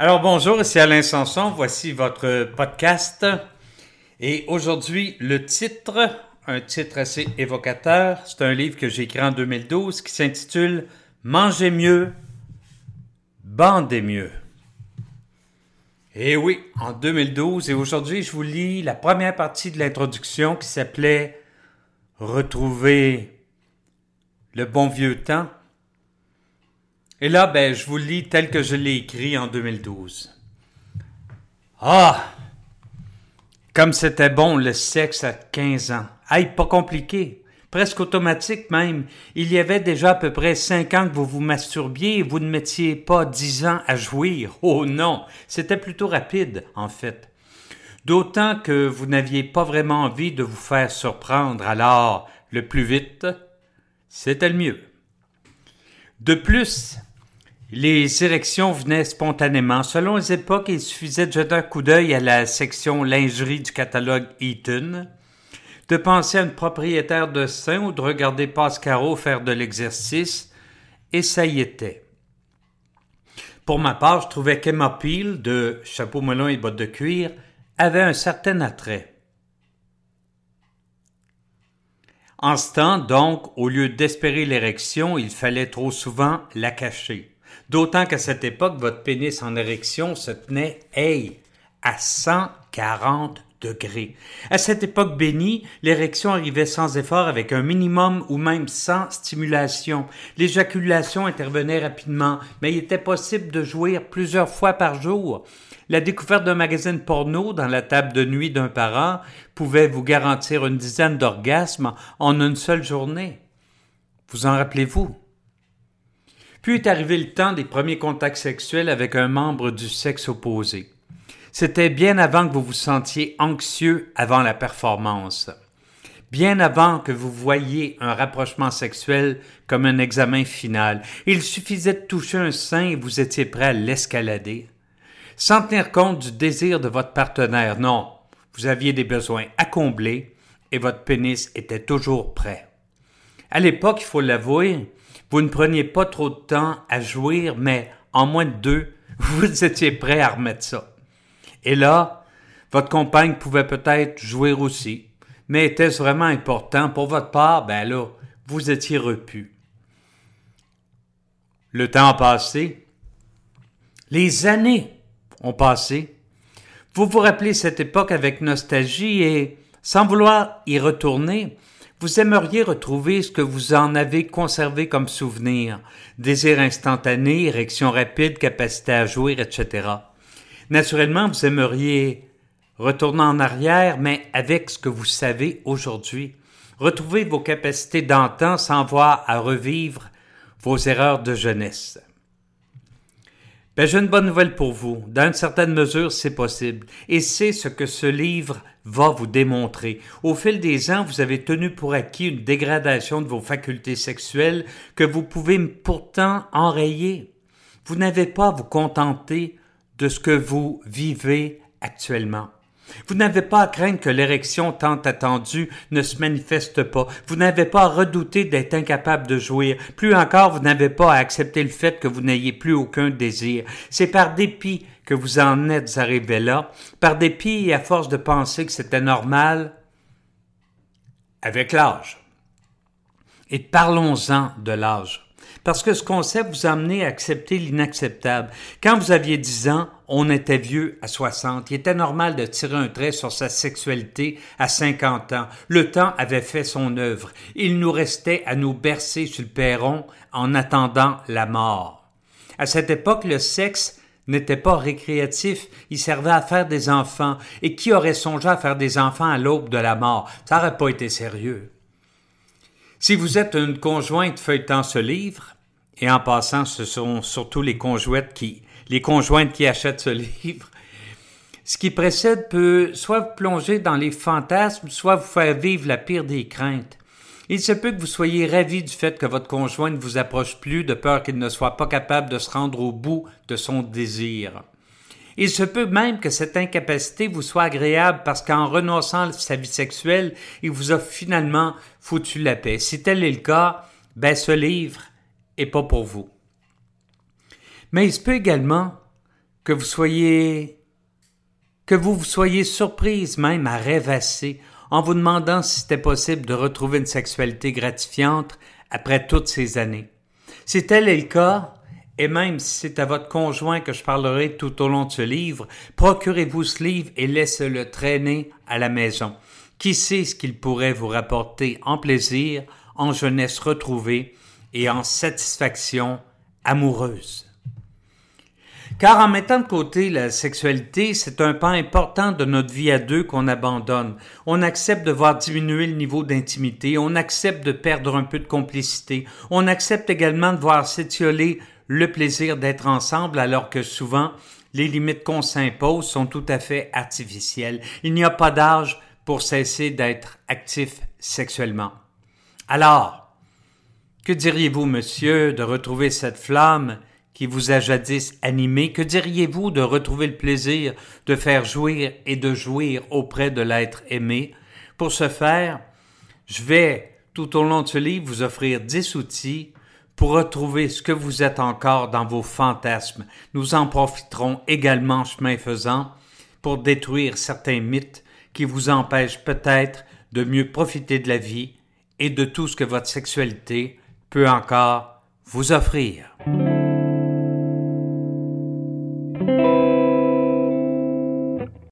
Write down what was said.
Alors bonjour, ici Alain Sanson, voici votre podcast. Et aujourd'hui, le titre, un titre assez évocateur, c'est un livre que j'ai écrit en 2012 qui s'intitule Mangez mieux, bandez mieux. Et oui, en 2012, et aujourd'hui, je vous lis la première partie de l'introduction qui s'appelait Retrouver le bon vieux temps. Et là, ben, je vous lis tel que je l'ai écrit en 2012. Ah! Comme c'était bon le sexe à 15 ans. Aïe, pas compliqué. Presque automatique même. Il y avait déjà à peu près 5 ans que vous vous masturbiez et vous ne mettiez pas 10 ans à jouir. Oh non! C'était plutôt rapide, en fait. D'autant que vous n'aviez pas vraiment envie de vous faire surprendre, alors le plus vite, c'était le mieux. De plus, les érections venaient spontanément. Selon les époques, il suffisait de jeter un coup d'œil à la section lingerie du catalogue Eaton, de penser à une propriétaire de sein ou de regarder Pascaro faire de l'exercice, et ça y était. Pour ma part, je trouvais qu'Emma Peel, de Chapeau melon et bottes de cuir, avait un certain attrait. En ce temps, donc, au lieu d'espérer l'érection, il fallait trop souvent la cacher. D'autant qu'à cette époque, votre pénis en érection se tenait, hey, à 140 degrés. À cette époque bénie, l'érection arrivait sans effort avec un minimum ou même sans stimulation. L'éjaculation intervenait rapidement, mais il était possible de jouir plusieurs fois par jour. La découverte d'un magazine porno dans la table de nuit d'un parent pouvait vous garantir une dizaine d'orgasmes en une seule journée. Vous en rappelez-vous? Puis est arrivé le temps des premiers contacts sexuels avec un membre du sexe opposé. C'était bien avant que vous vous sentiez anxieux avant la performance. Bien avant que vous voyiez un rapprochement sexuel comme un examen final. Il suffisait de toucher un sein et vous étiez prêt à l'escalader. Sans tenir compte du désir de votre partenaire, non. Vous aviez des besoins à combler et votre pénis était toujours prêt. À l'époque, il faut l'avouer, vous ne preniez pas trop de temps à jouir, mais en moins de deux, vous étiez prêt à remettre ça. Et là, votre compagne pouvait peut-être jouir aussi, mais était-ce vraiment important? Pour votre part? Ben là, vous étiez repu. Le temps a passé. Les années ont passé. Vous vous rappelez cette époque avec nostalgie et, sans vouloir y retourner, vous aimeriez retrouver ce que vous en avez conservé comme souvenir, désir instantané, érection rapide, capacité à jouir, etc. Naturellement, vous aimeriez retourner en arrière, mais avec ce que vous savez aujourd'hui. Retrouver vos capacités d'antan sans voir à revivre vos erreurs de jeunesse. Ben, j'ai une bonne nouvelle pour vous. Dans une certaine mesure, c'est possible. Et c'est ce que ce livre va vous démontrer. Au fil des ans, vous avez tenu pour acquis une dégradation de vos facultés sexuelles que vous pouvez pourtant enrayer. Vous n'avez pas à vous contenter de ce que vous vivez actuellement. Vous n'avez pas à craindre que l'érection tant attendue ne se manifeste pas. Vous n'avez pas à redouter d'être incapable de jouir. Plus encore, vous n'avez pas à accepter le fait que vous n'ayez plus aucun désir. C'est par dépit que vous en êtes arrivé là, par dépit et à force de penser que c'était normal, avec l'âge. Et parlons-en de l'âge. Parce que ce concept vous a amené à accepter l'inacceptable. Quand vous aviez 10 ans, on était vieux à 60. Il était normal de tirer un trait sur sa sexualité à 50 ans. Le temps avait fait son œuvre. Il nous restait à nous bercer sur le perron en attendant la mort. À cette époque, le sexe n'était pas récréatif, il servait à faire des enfants. Et qui aurait songé à faire des enfants à l'aube de la mort? Ça n'aurait pas été sérieux. Si vous êtes une conjointe feuilletant ce livre, et en passant, ce sont surtout les conjointes qui, les conjointes qui achètent ce livre. Ce qui précède peut soit vous plonger dans les fantasmes, soit vous faire vivre la pire des craintes. Il se peut que vous soyez ravi du fait que votre conjoint ne vous approche plus de peur qu'il ne soit pas capable de se rendre au bout de son désir. Il se peut même que cette incapacité vous soit agréable parce qu'en renonçant à sa vie sexuelle, il vous a finalement foutu la paix. Si tel est le cas, ben ce livre et pas pour vous. Mais il se peut également que vous soyez que vous vous soyez surprise même à rêvasser en vous demandant si c'était possible de retrouver une sexualité gratifiante après toutes ces années. Si tel est le cas, et même si c'est à votre conjoint que je parlerai tout au long de ce livre, procurez-vous ce livre et laissez-le traîner à la maison. Qui sait ce qu'il pourrait vous rapporter en plaisir, en jeunesse retrouvée et en satisfaction amoureuse. Car en mettant de côté la sexualité, c'est un pan important de notre vie à deux qu'on abandonne. On accepte de voir diminuer le niveau d'intimité, on accepte de perdre un peu de complicité, on accepte également de voir s'étioler le plaisir d'être ensemble alors que souvent les limites qu'on s'impose sont tout à fait artificielles. Il n'y a pas d'âge pour cesser d'être actif sexuellement. Alors, que diriez-vous, monsieur, de retrouver cette flamme qui vous a jadis animé, que diriez-vous de retrouver le plaisir de faire jouir et de jouir auprès de l'être aimé? Pour ce faire, je vais, tout au long de ce livre, vous offrir dix outils pour retrouver ce que vous êtes encore dans vos fantasmes. Nous en profiterons également, chemin faisant, pour détruire certains mythes qui vous empêchent peut-être de mieux profiter de la vie et de tout ce que votre sexualité peut encore vous offrir.